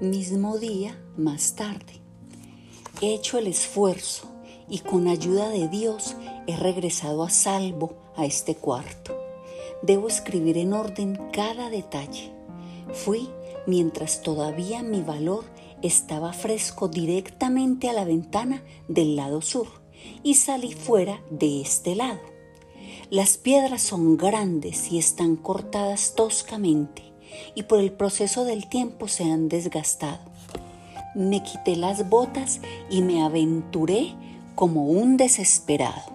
Mismo día, más tarde. He hecho el esfuerzo y con ayuda de Dios he regresado a salvo a este cuarto. Debo escribir en orden cada detalle. Fui mientras todavía mi valor estaba fresco directamente a la ventana del lado sur y salí fuera de este lado. Las piedras son grandes y están cortadas toscamente y por el proceso del tiempo se han desgastado. Me quité las botas y me aventuré como un desesperado.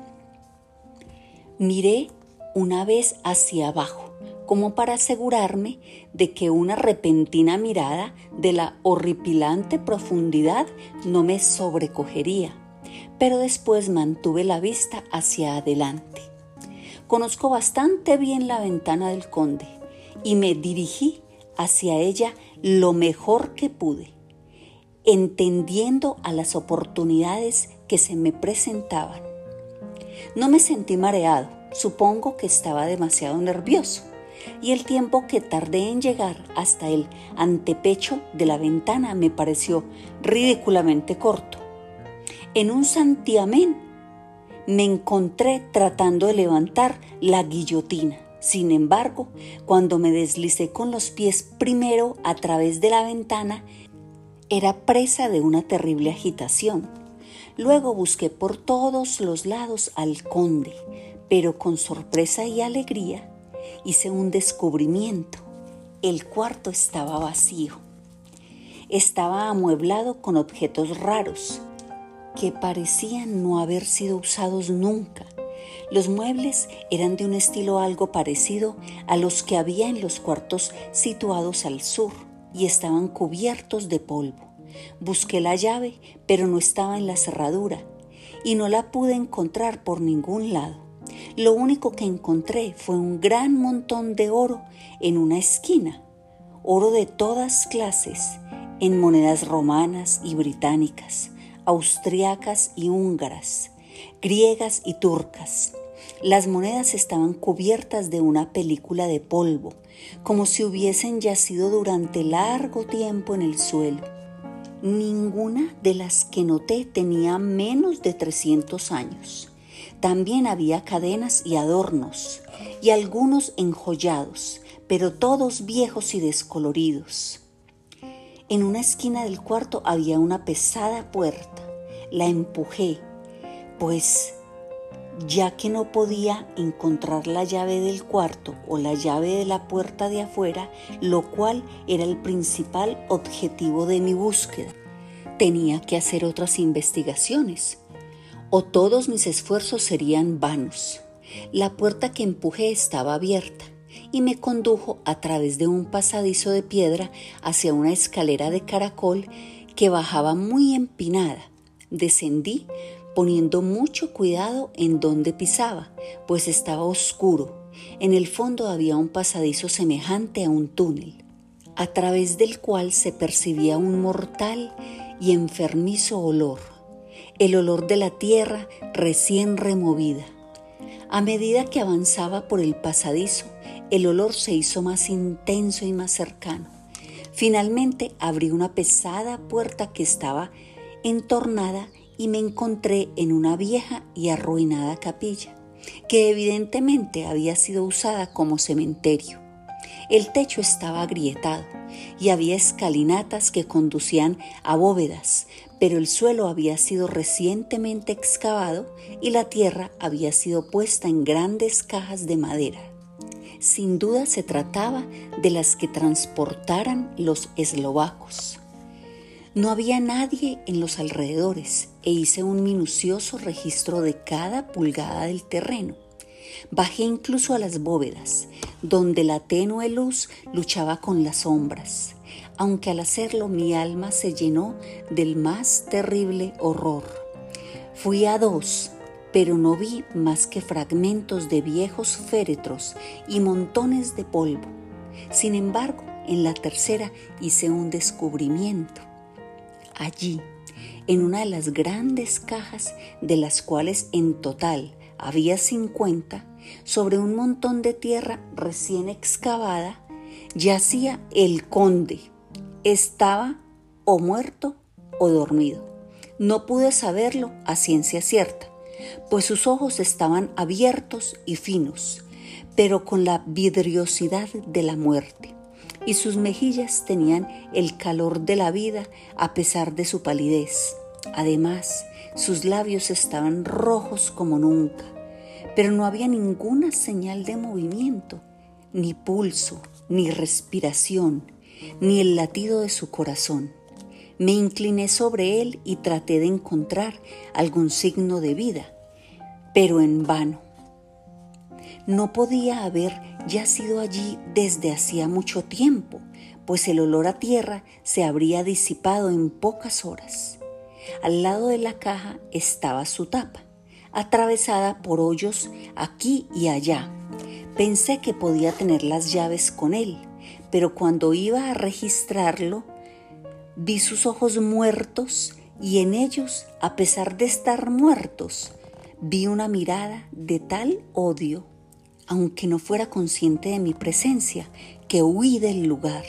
Miré una vez hacia abajo, como para asegurarme de que una repentina mirada de la horripilante profundidad no me sobrecogería, pero después mantuve la vista hacia adelante. Conozco bastante bien la ventana del conde y me dirigí hacia ella lo mejor que pude, entendiendo a las oportunidades que se me presentaban. No me sentí mareado, supongo que estaba demasiado nervioso, y el tiempo que tardé en llegar hasta el antepecho de la ventana me pareció ridículamente corto. En un santiamén me encontré tratando de levantar la guillotina. Sin embargo, cuando me deslicé con los pies primero a través de la ventana, era presa de una terrible agitación Luego busqué por todos los lados al conde, pero con sorpresa y alegría hice un descubrimiento. El cuarto estaba vacío. Estaba amueblado con objetos raros que parecían no haber sido usados nunca. Los muebles eran de un estilo algo parecido a los que había en los cuartos situados al sur y estaban cubiertos de polvo. Busqué la llave, pero no estaba en la cerradura y no la pude encontrar por ningún lado. Lo único que encontré fue un gran montón de oro en una esquina, oro de todas clases, en monedas romanas y británicas, austriacas y húngaras, griegas y turcas. Las monedas estaban cubiertas de una película de polvo, como si hubiesen yacido durante largo tiempo en el suelo. Ninguna de las que noté tenía menos de 300 años. También había cadenas y adornos, y algunos enjollados, pero todos viejos y descoloridos. En una esquina del cuarto había una pesada puerta. La empujé, pues ya que no podía encontrar la llave del cuarto o la llave de la puerta de afuera, lo cual era el principal objetivo de mi búsqueda. Tenía que hacer otras investigaciones o todos mis esfuerzos serían vanos. La puerta que empujé estaba abierta y me condujo a través de un pasadizo de piedra hacia una escalera de caracol que bajaba muy empinada. Descendí poniendo mucho cuidado en dónde pisaba, pues estaba oscuro. En el fondo había un pasadizo semejante a un túnel, a través del cual se percibía un mortal y enfermizo olor, el olor de la tierra recién removida. A medida que avanzaba por el pasadizo, el olor se hizo más intenso y más cercano. Finalmente abrí una pesada puerta que estaba entornada y me encontré en una vieja y arruinada capilla, que evidentemente había sido usada como cementerio. El techo estaba agrietado y había escalinatas que conducían a bóvedas, pero el suelo había sido recientemente excavado y la tierra había sido puesta en grandes cajas de madera. Sin duda se trataba de las que transportaran los eslovacos. No había nadie en los alrededores e hice un minucioso registro de cada pulgada del terreno. Bajé incluso a las bóvedas, donde la tenue luz luchaba con las sombras, aunque al hacerlo mi alma se llenó del más terrible horror. Fui a dos, pero no vi más que fragmentos de viejos féretros y montones de polvo. Sin embargo, en la tercera hice un descubrimiento. Allí, en una de las grandes cajas, de las cuales en total había 50, sobre un montón de tierra recién excavada, yacía el conde. Estaba o muerto o dormido. No pude saberlo a ciencia cierta, pues sus ojos estaban abiertos y finos, pero con la vidriosidad de la muerte, y sus mejillas tenían el calor de la vida a pesar de su palidez. Además, sus labios estaban rojos como nunca, pero no había ninguna señal de movimiento, ni pulso, ni respiración, ni el latido de su corazón. Me incliné sobre él y traté de encontrar algún signo de vida, pero en vano. No podía haber ya sido allí desde hacía mucho tiempo, pues el olor a tierra se habría disipado en pocas horas. Al lado de la caja estaba su tapa, atravesada por hoyos aquí y allá. Pensé que podía tener las llaves con él, pero cuando iba a registrarlo, vi sus ojos muertos y en ellos, a pesar de estar muertos, vi una mirada de tal odio, aunque no fuera consciente de mi presencia, que huí del lugar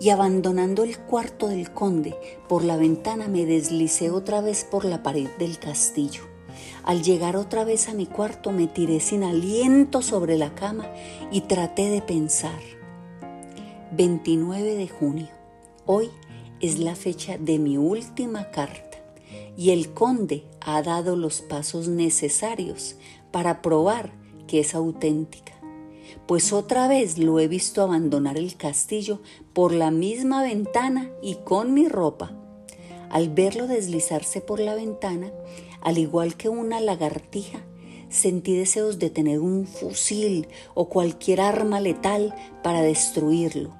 y abandonando el cuarto del conde por la ventana me deslicé otra vez por la pared del castillo. Al llegar otra vez a mi cuarto me tiré sin aliento sobre la cama y traté de pensar. 29 de junio. Hoy es la fecha de mi última carta y el conde ha dado los pasos necesarios para probar que es auténtica pues otra vez lo he visto abandonar el castillo por la misma ventana y con mi ropa. Al verlo deslizarse por la ventana, al igual que una lagartija, sentí deseos de tener un fusil o cualquier arma letal para destruirlo,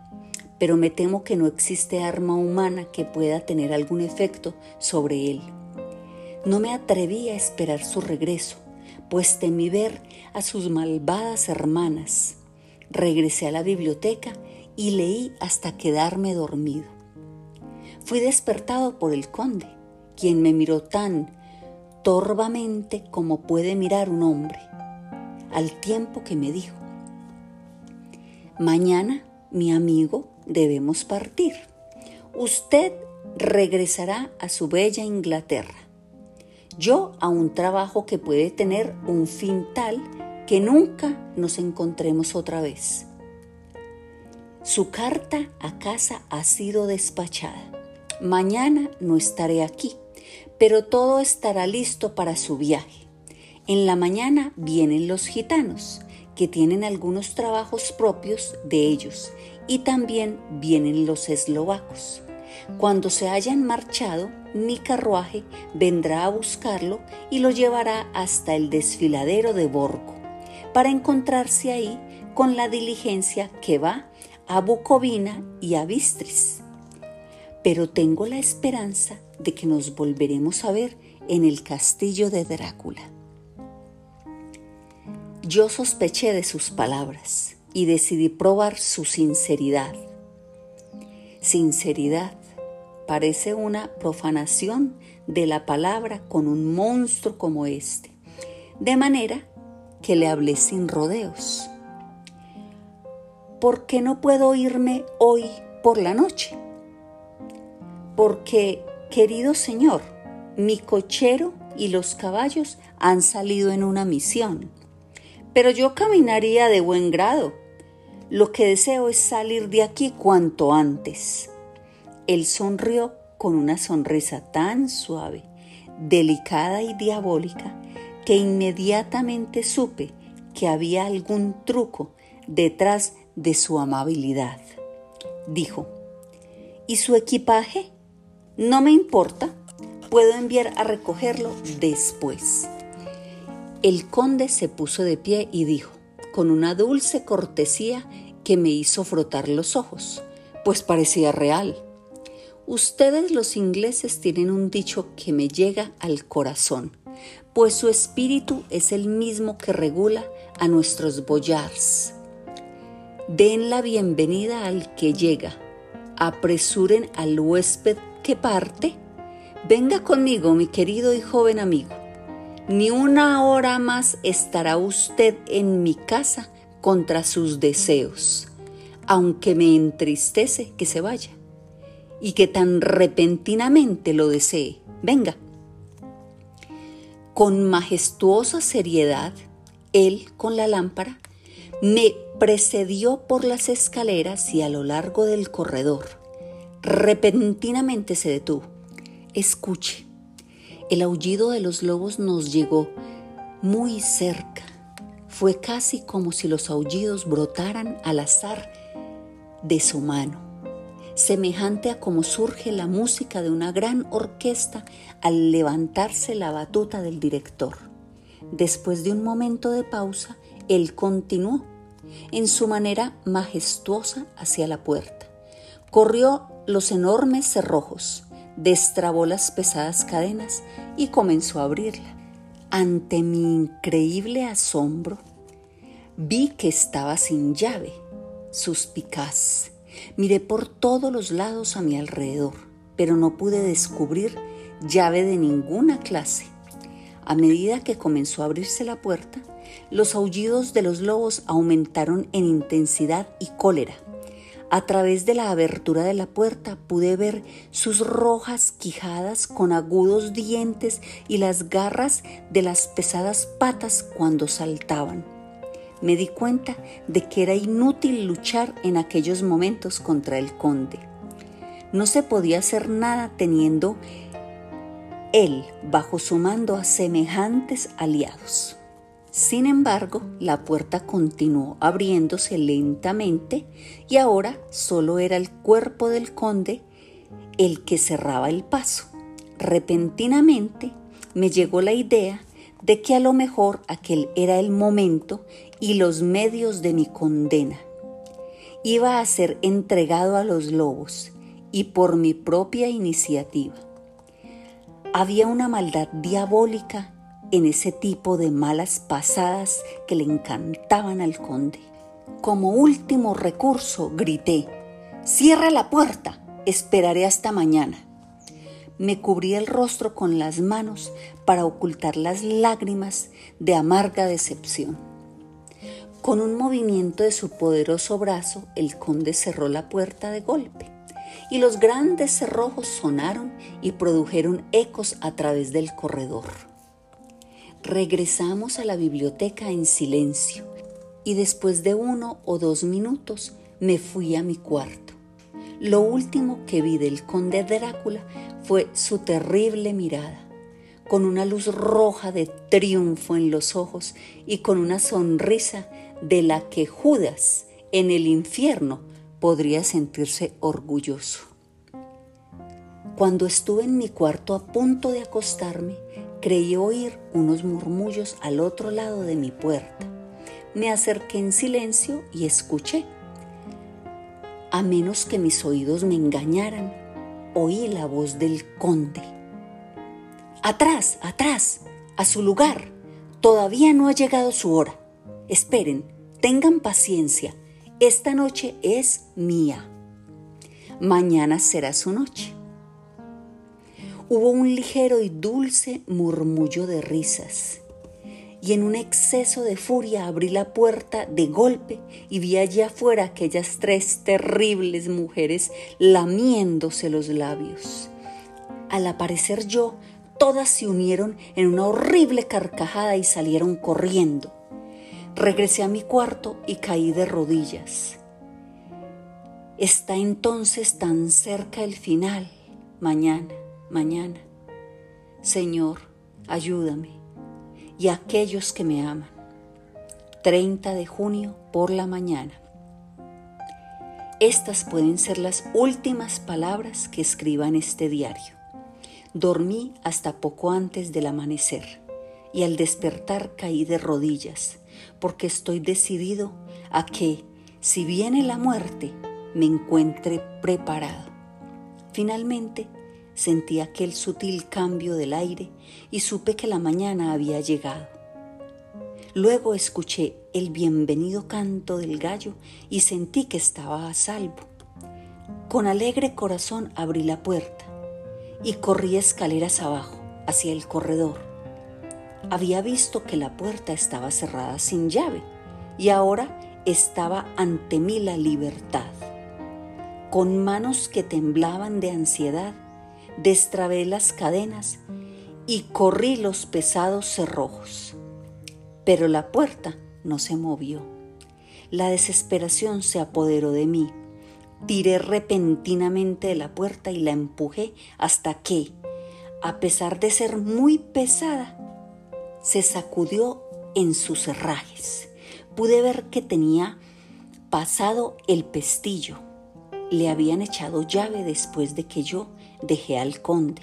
pero me temo que no existe arma humana que pueda tener algún efecto sobre él. No me atreví a esperar su regreso, pues temí ver a sus malvadas hermanas. Regresé a la biblioteca y leí hasta quedarme dormido. Fui despertado por el conde, quien me miró tan torvamente como puede mirar un hombre, al tiempo que me dijo, Mañana, mi amigo, debemos partir. Usted regresará a su bella Inglaterra yo a un trabajo que puede tener un fin tal que nunca nos encontremos otra vez. Su carta a casa ha sido despachada. Mañana no estaré aquí, pero todo estará listo para su viaje. En la mañana vienen los gitanos, que tienen algunos trabajos propios de ellos, y también vienen los eslovacos. Cuando se hayan marchado, mi carruaje vendrá a buscarlo y lo llevará hasta el desfiladero de Borgo, para encontrarse ahí con la diligencia que va a Bucovina y a Bistris. Pero tengo la esperanza de que nos volveremos a ver en el castillo de Drácula. Yo sospeché de sus palabras y decidí probar su sinceridad. Sinceridad parece una profanación de la palabra con un monstruo como este. De manera que le hablé sin rodeos. ¿Por qué no puedo irme hoy por la noche? Porque, querido Señor, mi cochero y los caballos han salido en una misión, pero yo caminaría de buen grado. Lo que deseo es salir de aquí cuanto antes. Él sonrió con una sonrisa tan suave, delicada y diabólica que inmediatamente supe que había algún truco detrás de su amabilidad. Dijo, ¿y su equipaje? No me importa, puedo enviar a recogerlo después. El conde se puso de pie y dijo, con una dulce cortesía que me hizo frotar los ojos, pues parecía real. Ustedes los ingleses tienen un dicho que me llega al corazón, pues su espíritu es el mismo que regula a nuestros boyars. Den la bienvenida al que llega, apresuren al huésped que parte. Venga conmigo, mi querido y joven amigo. Ni una hora más estará usted en mi casa contra sus deseos, aunque me entristece que se vaya y que tan repentinamente lo desee. Venga. Con majestuosa seriedad, él con la lámpara me precedió por las escaleras y a lo largo del corredor. Repentinamente se detuvo. Escuche, el aullido de los lobos nos llegó muy cerca. Fue casi como si los aullidos brotaran al azar de su mano, semejante a como surge la música de una gran orquesta al levantarse la batuta del director. Después de un momento de pausa, él continuó en su manera majestuosa hacia la puerta. Corrió los enormes cerrojos, destrabó las pesadas cadenas y comenzó a abrirla. Ante mi increíble asombro, vi que estaba sin llave. Suspicaz. Miré por todos los lados a mi alrededor, pero no pude descubrir llave de ninguna clase. A medida que comenzó a abrirse la puerta, los aullidos de los lobos aumentaron en intensidad y cólera. A través de la abertura de la puerta pude ver sus rojas quijadas con agudos dientes y las garras de las pesadas patas cuando saltaban. Me di cuenta de que era inútil luchar en aquellos momentos contra el conde. No se podía hacer nada teniendo él bajo su mando a semejantes aliados. Sin embargo, la puerta continuó abriéndose lentamente y ahora solo era el cuerpo del conde el que cerraba el paso. Repentinamente me llegó la idea de que a lo mejor aquel era el momento y los medios de mi condena. Iba a ser entregado a los lobos y por mi propia iniciativa. Había una maldad diabólica en ese tipo de malas pasadas que le encantaban al conde. Como último recurso, grité, Cierra la puerta, esperaré hasta mañana. Me cubrí el rostro con las manos para ocultar las lágrimas de amarga decepción. Con un movimiento de su poderoso brazo, el conde cerró la puerta de golpe y los grandes cerrojos sonaron y produjeron ecos a través del corredor. Regresamos a la biblioteca en silencio y después de uno o dos minutos me fui a mi cuarto. Lo último que vi del conde Drácula fue su terrible mirada, con una luz roja de triunfo en los ojos y con una sonrisa de la que Judas en el infierno podría sentirse orgulloso. Cuando estuve en mi cuarto a punto de acostarme, Creí oír unos murmullos al otro lado de mi puerta. Me acerqué en silencio y escuché. A menos que mis oídos me engañaran, oí la voz del conde. Atrás, atrás, a su lugar. Todavía no ha llegado su hora. Esperen, tengan paciencia. Esta noche es mía. Mañana será su noche. Hubo un ligero y dulce murmullo de risas. Y en un exceso de furia abrí la puerta de golpe y vi allá afuera aquellas tres terribles mujeres lamiéndose los labios. Al aparecer yo, todas se unieron en una horrible carcajada y salieron corriendo. Regresé a mi cuarto y caí de rodillas. Está entonces tan cerca el final, mañana mañana. Señor, ayúdame y aquellos que me aman. 30 de junio por la mañana. Estas pueden ser las últimas palabras que escriba en este diario. Dormí hasta poco antes del amanecer y al despertar caí de rodillas porque estoy decidido a que, si viene la muerte, me encuentre preparado. Finalmente, Sentí aquel sutil cambio del aire y supe que la mañana había llegado. Luego escuché el bienvenido canto del gallo y sentí que estaba a salvo. Con alegre corazón abrí la puerta y corrí escaleras abajo, hacia el corredor. Había visto que la puerta estaba cerrada sin llave y ahora estaba ante mí la libertad. Con manos que temblaban de ansiedad, destrabé las cadenas y corrí los pesados cerrojos. Pero la puerta no se movió. La desesperación se apoderó de mí. Tiré repentinamente de la puerta y la empujé hasta que, a pesar de ser muy pesada, se sacudió en sus herrajes. Pude ver que tenía pasado el pestillo. Le habían echado llave después de que yo dejé al conde.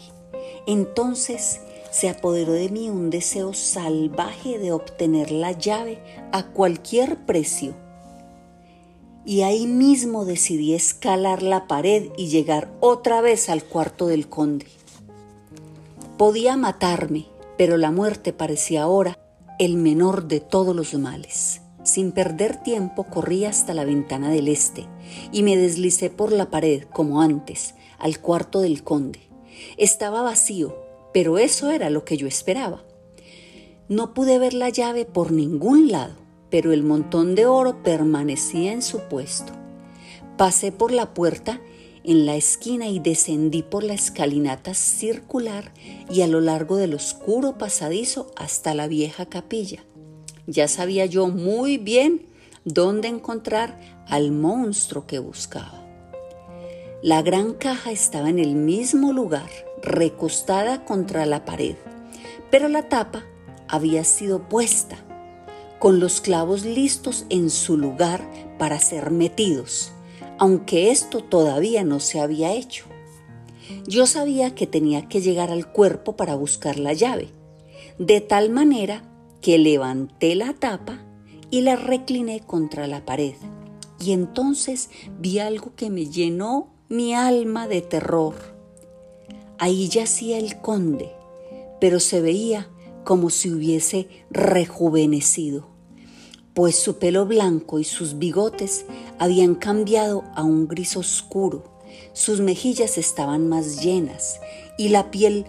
Entonces se apoderó de mí un deseo salvaje de obtener la llave a cualquier precio. Y ahí mismo decidí escalar la pared y llegar otra vez al cuarto del conde. Podía matarme, pero la muerte parecía ahora el menor de todos los males. Sin perder tiempo corrí hasta la ventana del este y me deslicé por la pared como antes al cuarto del conde. Estaba vacío, pero eso era lo que yo esperaba. No pude ver la llave por ningún lado, pero el montón de oro permanecía en su puesto. Pasé por la puerta en la esquina y descendí por la escalinata circular y a lo largo del oscuro pasadizo hasta la vieja capilla. Ya sabía yo muy bien dónde encontrar al monstruo que buscaba. La gran caja estaba en el mismo lugar, recostada contra la pared, pero la tapa había sido puesta, con los clavos listos en su lugar para ser metidos aunque esto todavía no se había hecho. Yo sabía que tenía que llegar al cuerpo para buscar la llave, de tal manera que levanté la tapa y la recliné contra la pared. Y entonces vi algo que me llenó mi alma de terror. Ahí yacía el conde, pero se veía como si hubiese rejuvenecido pues su pelo blanco y sus bigotes habían cambiado a un gris oscuro, sus mejillas estaban más llenas y la piel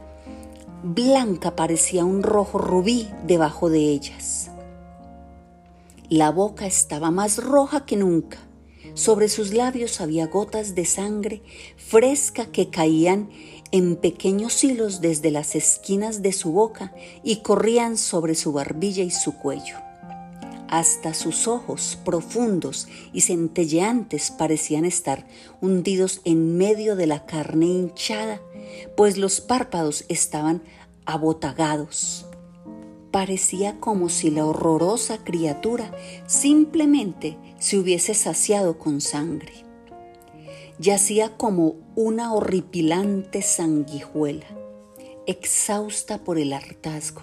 blanca parecía un rojo rubí debajo de ellas. La boca estaba más roja que nunca. Sobre sus labios había gotas de sangre fresca que caían en pequeños hilos desde las esquinas de su boca y corrían sobre su barbilla y su cuello. Hasta sus ojos profundos y centelleantes parecían estar hundidos en medio de la carne hinchada, pues los párpados estaban abotagados. Parecía como si la horrorosa criatura simplemente se hubiese saciado con sangre. Yacía como una horripilante sanguijuela, exhausta por el hartazgo.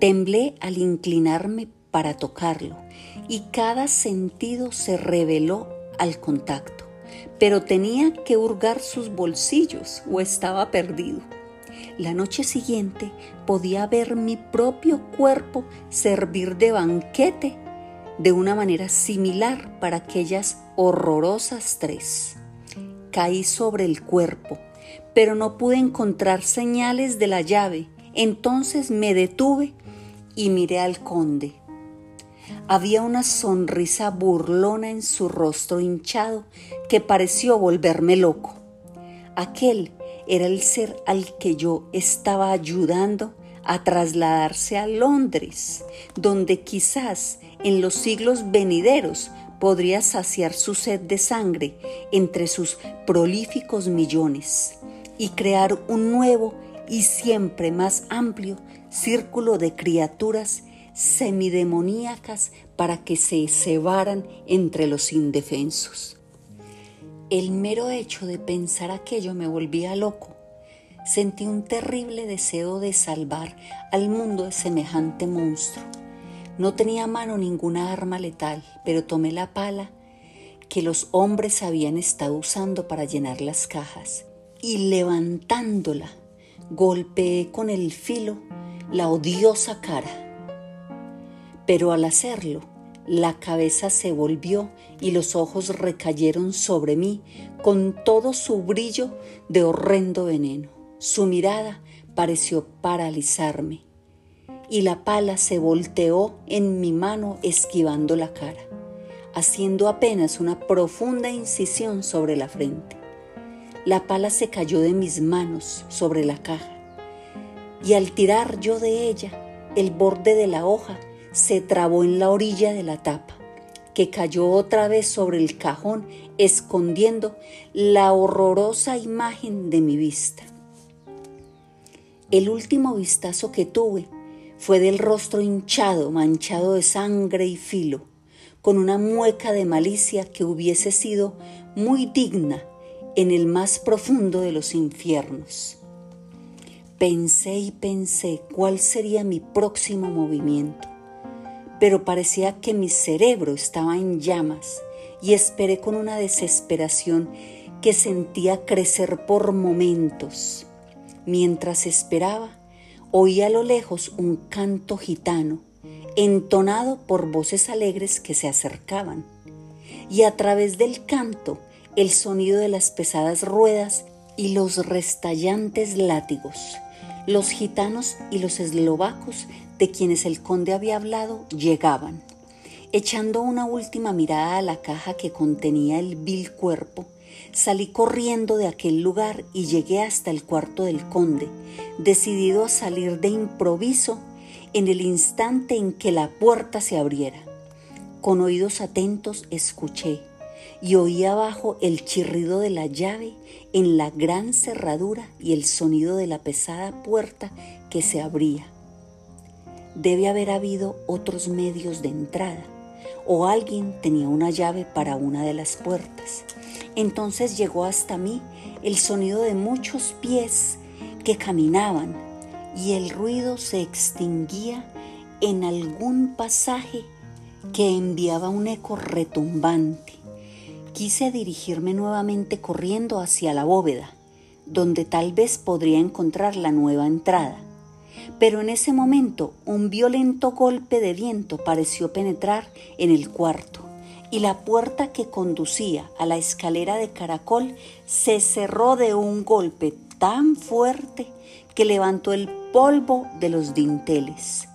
Temblé al inclinarme para tocarlo y cada sentido se reveló al contacto, pero tenía que hurgar sus bolsillos o estaba perdido. La noche siguiente podía ver mi propio cuerpo servir de banquete de una manera similar para aquellas horrorosas tres. Caí sobre el cuerpo, pero no pude encontrar señales de la llave. Entonces me detuve y miré al conde. Había una sonrisa burlona en su rostro hinchado que pareció volverme loco. Aquel era el ser al que yo estaba ayudando a trasladarse a Londres, donde quizás en los siglos venideros podría saciar su sed de sangre entre sus prolíficos millones y crear un nuevo y siempre más amplio círculo de criaturas semidemoníacas para que se cebaran entre los indefensos. El mero hecho de pensar aquello me volvía loco. Sentí un terrible deseo de salvar al mundo de semejante monstruo. No tenía a mano ninguna arma letal, pero tomé la pala que los hombres habían estado usando para llenar las cajas y levantándola golpeé con el filo la odiosa cara pero al hacerlo, la cabeza se volvió y los ojos recayeron sobre mí con todo su brillo de horrendo veneno. Su mirada pareció paralizarme y la pala se volteó en mi mano esquivando la cara, haciendo apenas una profunda incisión sobre la frente. la pala se cayó de mis manos sobre la caja y al tirar yo de ella, el borde de la hoja se trabó en la orilla de la tapa, que cayó otra vez sobre el cajón, escondiendo la horrorosa imagen de mi vista. El último vistazo que tuve fue del rostro hinchado, manchado de sangre y filo, con una mueca de malicia que hubiese sido muy digna en el más profundo de los infiernos. Pensé y pensé cuál sería mi próximo movimiento, pero parecía que mi cerebro estaba en llamas y esperé con una desesperación que sentía crecer por momentos. Mientras esperaba, oí a lo lejos un canto gitano, entonado por voces alegres que se acercaban, y a través del canto el sonido de las pesadas ruedas y los restallantes látigos. Los gitanos y los eslovacos de quienes el conde había hablado llegaban. Echando una última mirada a la caja que contenía el vil cuerpo, Salí corriendo de aquel lugar y llegué hasta el cuarto del conde, decidido a salir de improviso en el instante en que la puerta se abriera. Con oídos atentos escuché y oí abajo el chirrido de la llave en la gran cerradura y el sonido de la pesada puerta que se abría. Debe haber habido otros medios de entrada o alguien tenía una llave para una de las puertas. Entonces llegó hasta mí el sonido de muchos pies que caminaban y el ruido se extinguía en algún pasaje que enviaba un eco retumbante. Quise dirigirme nuevamente corriendo hacia la bóveda, donde tal vez podría encontrar la nueva entrada. Pero en ese momento un violento golpe de viento pareció penetrar en el cuarto y la puerta que conducía a la escalera de caracol se cerró de un golpe tan fuerte que levantó el polvo de los dinteles.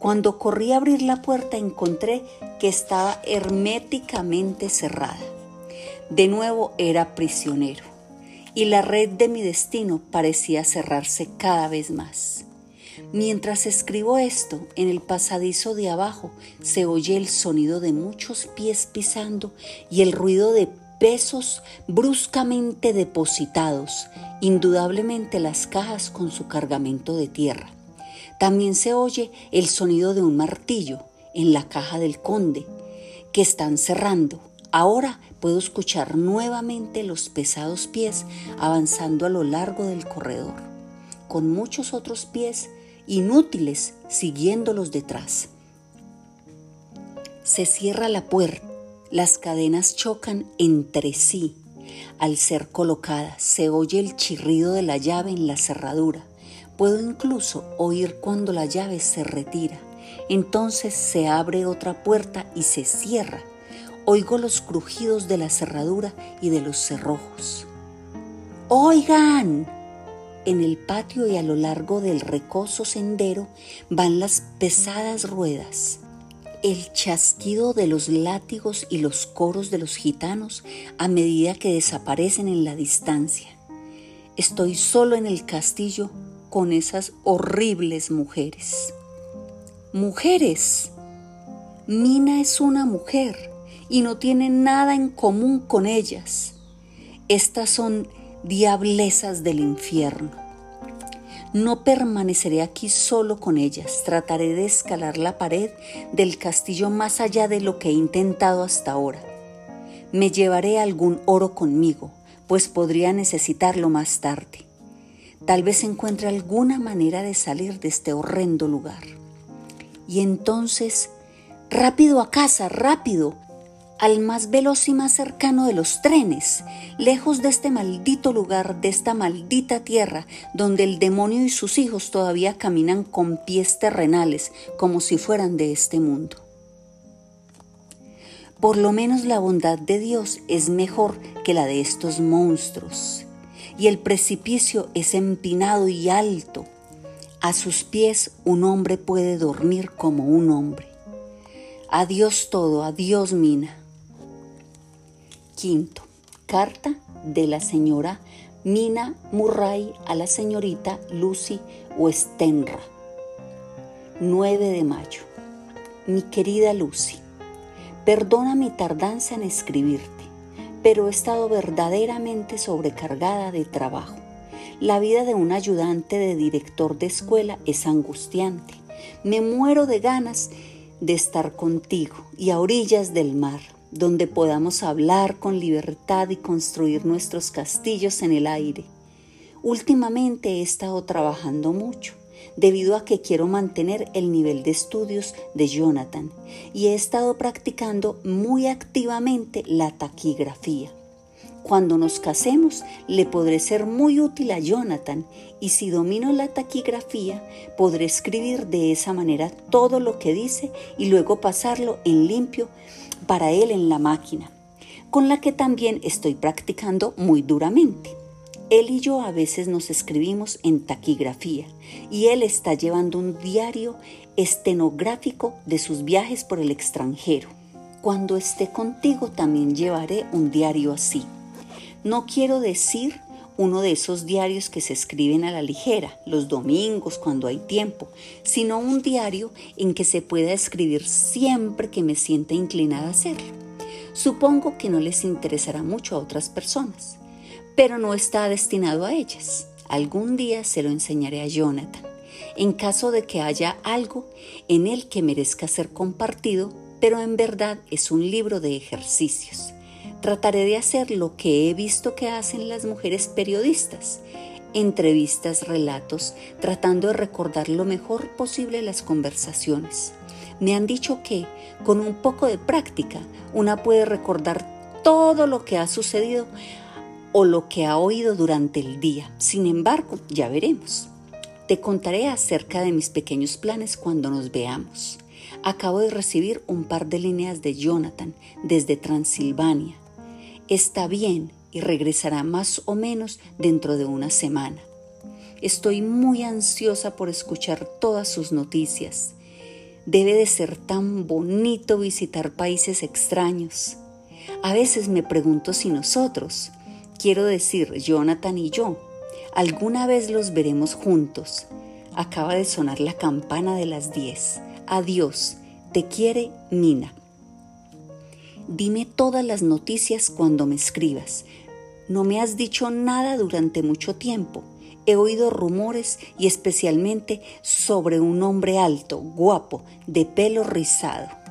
Cuando corrí a abrir la puerta encontré que estaba herméticamente cerrada. De nuevo era prisionero y la red de mi destino parecía cerrarse cada vez más. Mientras escribo esto, en el pasadizo de abajo se oye el sonido de muchos pies pisando y el ruido de pesos bruscamente depositados, indudablemente las cajas con su cargamento de tierra. También se oye el sonido de un martillo en la caja del conde, que están cerrando. Ahora puedo escuchar nuevamente los pesados pies avanzando a lo largo del corredor, con muchos otros pies inútiles siguiéndolos detrás. Se cierra la puerta, las cadenas chocan entre sí. Al ser colocadas se oye el chirrido de la llave en la cerradura. Puedo incluso oír cuando la llave se retira. Entonces se abre otra puerta y se cierra. Oigo los crujidos de la cerradura y de los cerrojos. Oigan, en el patio y a lo largo del recoso sendero van las pesadas ruedas. El chasquido de los látigos y los coros de los gitanos a medida que desaparecen en la distancia. Estoy solo en el castillo con esas horribles mujeres. Mujeres. Mina es una mujer y no tiene nada en común con ellas. Estas son diablezas del infierno. No permaneceré aquí solo con ellas, trataré de escalar la pared del castillo más allá de lo que he intentado hasta ahora. Me llevaré algún oro conmigo, pues podría necesitarlo más tarde. Tal vez encuentre alguna manera de salir de este horrendo lugar. Y entonces, rápido a casa, rápido, al más veloz y más cercano de los trenes, lejos de este maldito lugar, de esta maldita tierra, donde el demonio y sus hijos todavía caminan con pies terrenales, como si fueran de este mundo. Por lo menos la bondad de Dios es mejor que la de estos monstruos, y el precipicio es empinado y alto. A sus pies un hombre puede dormir como un hombre. Adiós todo, adiós mina. Quinto, Carta de la señora Mina Murray a la señorita Lucy Westenra. 9 de mayo. Mi querida Lucy, perdona mi tardanza en escribirte, pero he estado verdaderamente sobrecargada de trabajo. La vida de un ayudante de director de escuela es angustiante. Me muero de ganas de estar contigo y a orillas del mar, donde podamos hablar con libertad y construir nuestros castillos en el aire. Últimamente he estado trabajando mucho debido a que quiero mantener el nivel de estudios de Jonathan y he estado practicando muy activamente la taquigrafía. Cuando nos casemos, le podré ser muy útil a Jonathan y si domino la taquigrafía, podré escribir de esa manera todo lo que dice y luego pasarlo en limpio para él en la máquina, con la que también estoy practicando muy duramente. Él y yo a veces nos escribimos en taquigrafía y él está llevando un diario estenográfico de sus viajes por el extranjero. Cuando esté contigo también llevaré un diario así. No quiero decir uno de esos diarios que se escriben a la ligera, los domingos, cuando hay tiempo, sino un diario en que se pueda escribir siempre que me sienta inclinada a hacerlo. Supongo que no les interesará mucho a otras personas, pero no está destinado a ellas. Algún día se lo enseñaré a Jonathan, en caso de que haya algo en él que merezca ser compartido, pero en verdad es un libro de ejercicios Trataré de hacer lo que he visto que hacen las mujeres periodistas, entrevistas, relatos, tratando de recordar lo mejor posible las conversaciones. Me han dicho que, con un poco de práctica, una puede recordar todo lo que ha sucedido o lo que ha oído durante el día. Sin embargo, ya veremos. Te contaré acerca de mis pequeños planes cuando nos veamos. Acabo de recibir un par de líneas de Jonathan desde Transilvania está bien y regresará más o menos dentro de una semana. Estoy muy ansiosa por escuchar todas sus noticias. Debe de ser tan bonito visitar países extraños. A veces me pregunto si nosotros, quiero decir Jonathan y yo, alguna vez los veremos juntos. Acaba de sonar la campana de las 10. Adiós, te quiere Mina. Dime todas las noticias cuando me escribas. No me has dicho nada durante mucho tiempo. He oído rumores y especialmente sobre un hombre alto, guapo, de pelo rizado.